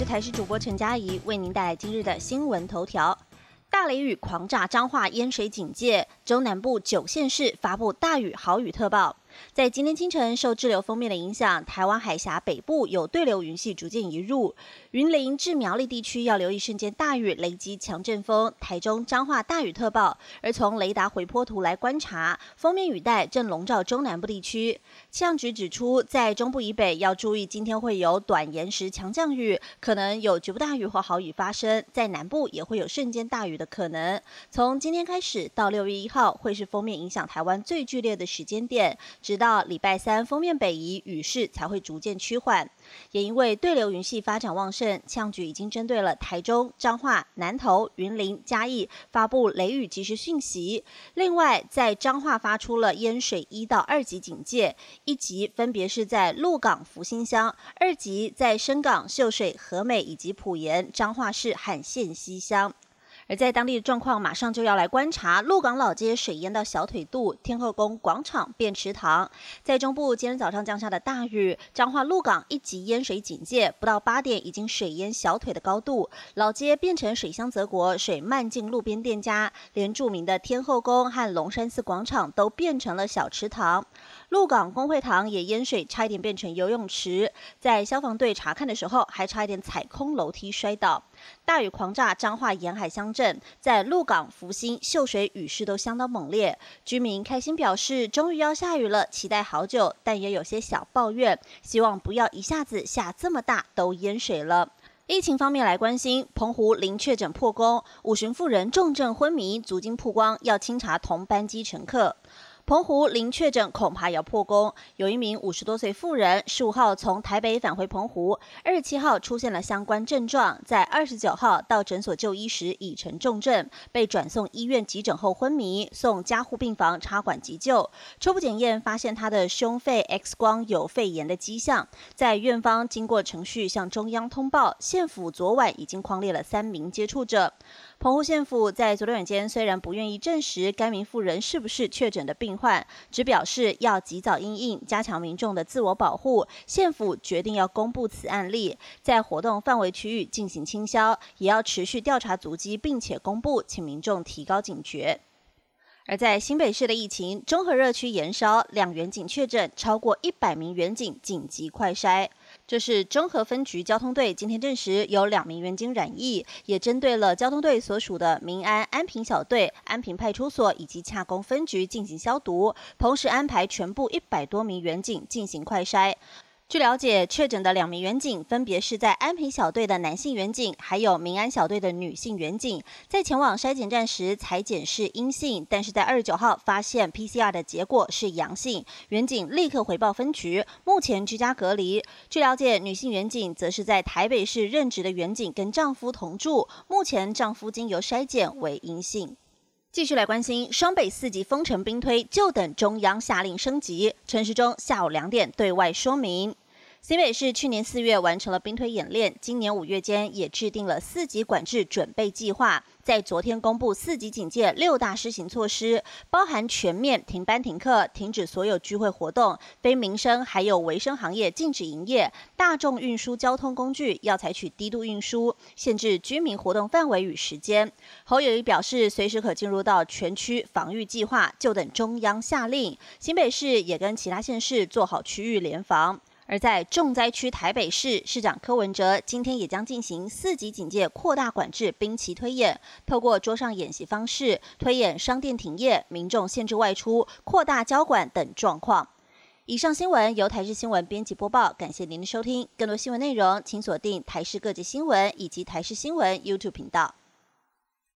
是台视主播陈佳怡，为您带来今日的新闻头条。大雷雨狂炸彰化淹水警戒，中南部九县市发布大雨豪雨特报。在今天清晨，受滞留锋面的影响，台湾海峡北部有对流云系逐渐移入，云林至苗栗地区要留意瞬间大雨、雷击、强阵风。台中彰化大雨特报，而从雷达回波图来观察，锋面雨带正笼罩中南部地区。气象局指出，在中部以北要注意，今天会有短延时强降雨，可能有局部大雨或豪雨发生；在南部也会有瞬间大雨的可能。从今天开始到六月一号，会是锋面影响台湾最剧烈的时间点。直到礼拜三，封面北移，雨势才会逐渐趋缓。也因为对流云系发展旺盛，气象局已经针对了台中、彰化、南投、云林、嘉义发布雷雨即时讯息。另外，在彰化发出了淹水一到二级警戒，一级分别是在鹿港福兴乡，二级在深港秀水和美以及埔盐彰化市罕县西乡。而在当地的状况，马上就要来观察鹿港老街水淹到小腿肚，天后宫广场变池塘。在中部今天早上降下的大雨，彰化鹿港一级淹水警戒，不到八点已经水淹小腿的高度，老街变成水乡泽国，水漫进路边店家，连著名的天后宫和龙山寺广场都变成了小池塘。鹿港公会堂也淹水，差一点变成游泳池。在消防队查看的时候，还差一点踩空楼梯摔倒。大雨狂炸彰化沿海乡镇，在鹿港、福兴、秀水雨势都相当猛烈。居民开心表示，终于要下雨了，期待好久，但也有些小抱怨，希望不要一下子下这么大，都淹水了。疫情方面来关心，澎湖零确诊破功，五旬妇人重症昏迷，足经曝光，要清查同班机乘客。澎湖零确诊，恐怕要破功。有一名五十多岁妇人，十五号从台北返回澎湖，二十七号出现了相关症状，在二十九号到诊所就医时已成重症，被转送医院急诊后昏迷，送加护病房插管急救。初步检验发现他的胸肺 X 光有肺炎的迹象，在院方经过程序向中央通报，县府昨晚已经框列了三名接触者。澎湖县府在昨天晚间虽然不愿意证实该名妇人是不是确诊的病患，只表示要及早应应，加强民众的自我保护。县府决定要公布此案例，在活动范围区域进行清消，也要持续调查足迹，并且公布，请民众提高警觉。而在新北市的疫情，中和热区延烧，两员警确诊，超过一百名员警紧急快筛。这是中和分局交通队今天证实有两名员警染疫，也针对了交通队所属的民安安平小队、安平派出所以及洽公分局进行消毒，同时安排全部一百多名员警进行快筛。据了解，确诊的两名员警分别是在安平小队的男性员警，还有民安小队的女性员警，在前往筛检站时裁检是阴性，但是在二十九号发现 PCR 的结果是阳性，员警立刻回报分局，目前居家隔离。据了解，女性员警则是在台北市任职的员警，跟丈夫同住，目前丈夫经由筛检为阴性。继续来关心双北四级封城兵推，就等中央下令升级。陈时中下午两点对外说明。新北市去年四月完成了兵推演练，今年五月间也制定了四级管制准备计划，在昨天公布四级警戒六大施行措施，包含全面停班停课、停止所有聚会活动、非民生还有卫生行业禁止营业，大众运输交通工具要采取低度运输，限制居民活动范围与时间。侯友谊表示，随时可进入到全区防御计划，就等中央下令。新北市也跟其他县市做好区域联防。而在重灾区台北市，市长柯文哲今天也将进行四级警戒扩大管制兵棋推演，透过桌上演习方式推演商店停业、民众限制外出、扩大交管等状况。以上新闻由台视新闻编辑播报，感谢您的收听。更多新闻内容，请锁定台视各界新闻以及台视新闻 YouTube 频道。